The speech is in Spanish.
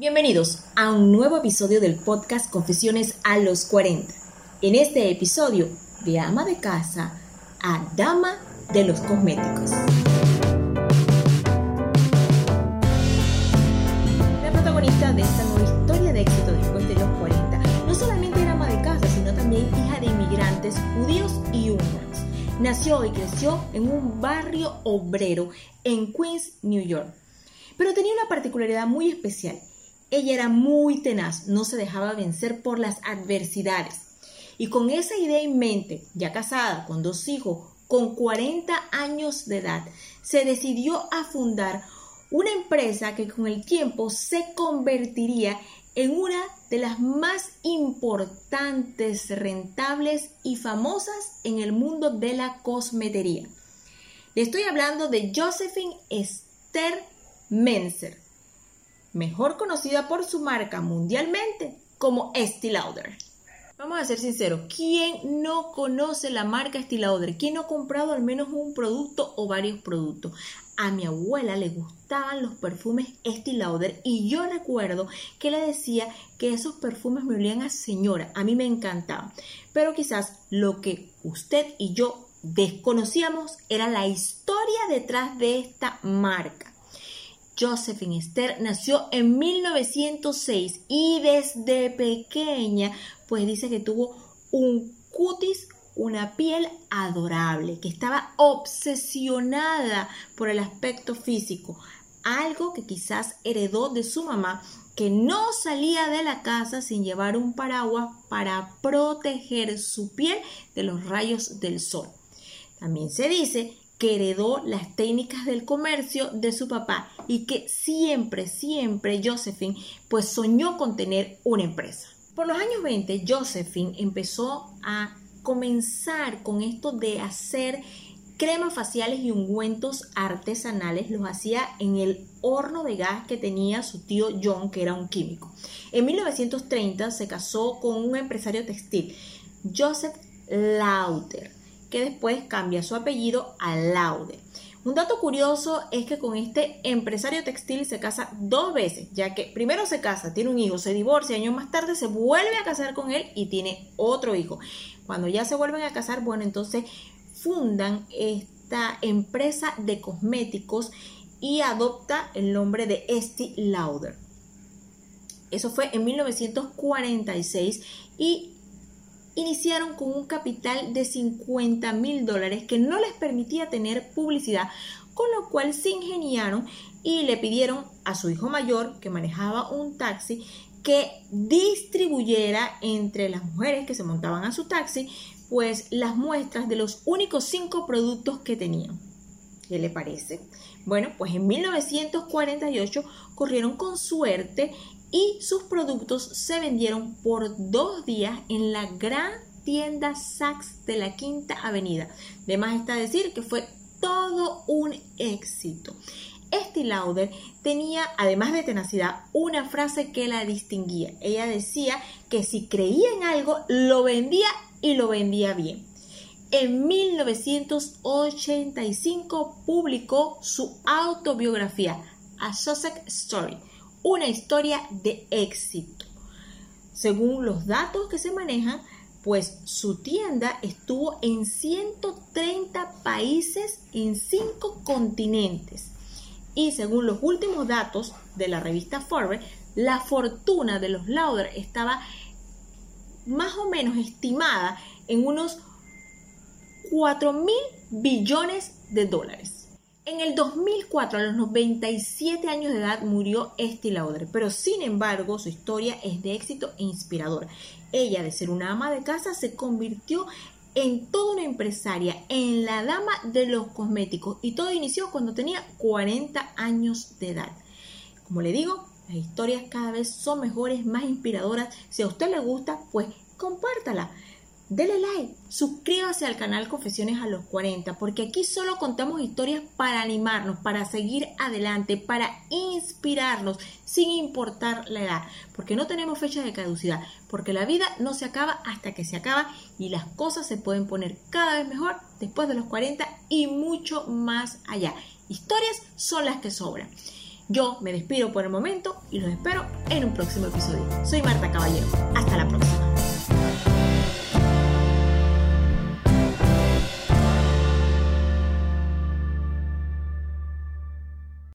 Bienvenidos a un nuevo episodio del podcast Confesiones a los 40. En este episodio, de ama de casa a dama de los cosméticos. La protagonista de esta nueva historia de éxito después de los 40 no solamente era ama de casa, sino también hija de inmigrantes judíos y húngaros. Nació y creció en un barrio obrero en Queens, New York. Pero tenía una particularidad muy especial. Ella era muy tenaz, no se dejaba vencer por las adversidades. Y con esa idea en mente, ya casada, con dos hijos, con 40 años de edad, se decidió a fundar una empresa que con el tiempo se convertiría en una de las más importantes, rentables y famosas en el mundo de la cosmetería. Le estoy hablando de Josephine Esther Menzer, mejor conocida por su marca mundialmente como Estée Lauder. Vamos a ser sinceros, ¿quién no conoce la marca Estée Lauder? ¿Quién no ha comprado al menos un producto o varios productos? A mi abuela le gustaban los perfumes Estée Lauder y yo recuerdo que le decía que esos perfumes me olían a señora, a mí me encantaban. Pero quizás lo que usted y yo desconocíamos era la historia detrás de esta marca. Josephine Esther nació en 1906 y desde pequeña pues dice que tuvo un cutis, una piel adorable, que estaba obsesionada por el aspecto físico, algo que quizás heredó de su mamá, que no salía de la casa sin llevar un paraguas para proteger su piel de los rayos del sol. También se dice que heredó las técnicas del comercio de su papá y que siempre, siempre Josephine pues soñó con tener una empresa. Por los años 20, Josephine empezó a comenzar con esto de hacer cremas faciales y ungüentos artesanales, los hacía en el horno de gas que tenía su tío John, que era un químico. En 1930 se casó con un empresario textil, Joseph Lauder que después cambia su apellido a Laude. Un dato curioso es que con este empresario textil se casa dos veces, ya que primero se casa, tiene un hijo, se divorcia, años más tarde se vuelve a casar con él y tiene otro hijo. Cuando ya se vuelven a casar, bueno, entonces fundan esta empresa de cosméticos y adopta el nombre de Estee Lauder. Eso fue en 1946 y iniciaron con un capital de 50 mil dólares que no les permitía tener publicidad, con lo cual se ingeniaron y le pidieron a su hijo mayor, que manejaba un taxi, que distribuyera entre las mujeres que se montaban a su taxi, pues las muestras de los únicos cinco productos que tenían. ¿Qué le parece? Bueno, pues en 1948 corrieron con suerte y sus productos se vendieron por dos días en la gran tienda Saks de la Quinta Avenida. De más está decir que fue todo un éxito. Estee Lauder tenía, además de tenacidad, una frase que la distinguía. Ella decía que si creía en algo, lo vendía y lo vendía bien. En 1985 publicó su autobiografía, A Sussex Story una historia de éxito. Según los datos que se manejan, pues su tienda estuvo en 130 países en 5 continentes. Y según los últimos datos de la revista Forbes, la fortuna de los Lauder estaba más o menos estimada en unos 4 mil billones de dólares. En el 2004, a los 97 años de edad, murió Estée Lauder, pero sin embargo su historia es de éxito e inspiradora. Ella, de ser una ama de casa, se convirtió en toda una empresaria, en la dama de los cosméticos y todo inició cuando tenía 40 años de edad. Como le digo, las historias cada vez son mejores, más inspiradoras. Si a usted le gusta, pues compártala. Dele like, suscríbase al canal Confesiones a los 40, porque aquí solo contamos historias para animarnos, para seguir adelante, para inspirarnos, sin importar la edad, porque no tenemos fecha de caducidad, porque la vida no se acaba hasta que se acaba y las cosas se pueden poner cada vez mejor después de los 40 y mucho más allá. Historias son las que sobran. Yo me despido por el momento y los espero en un próximo episodio. Soy Marta Caballero. Hasta la próxima.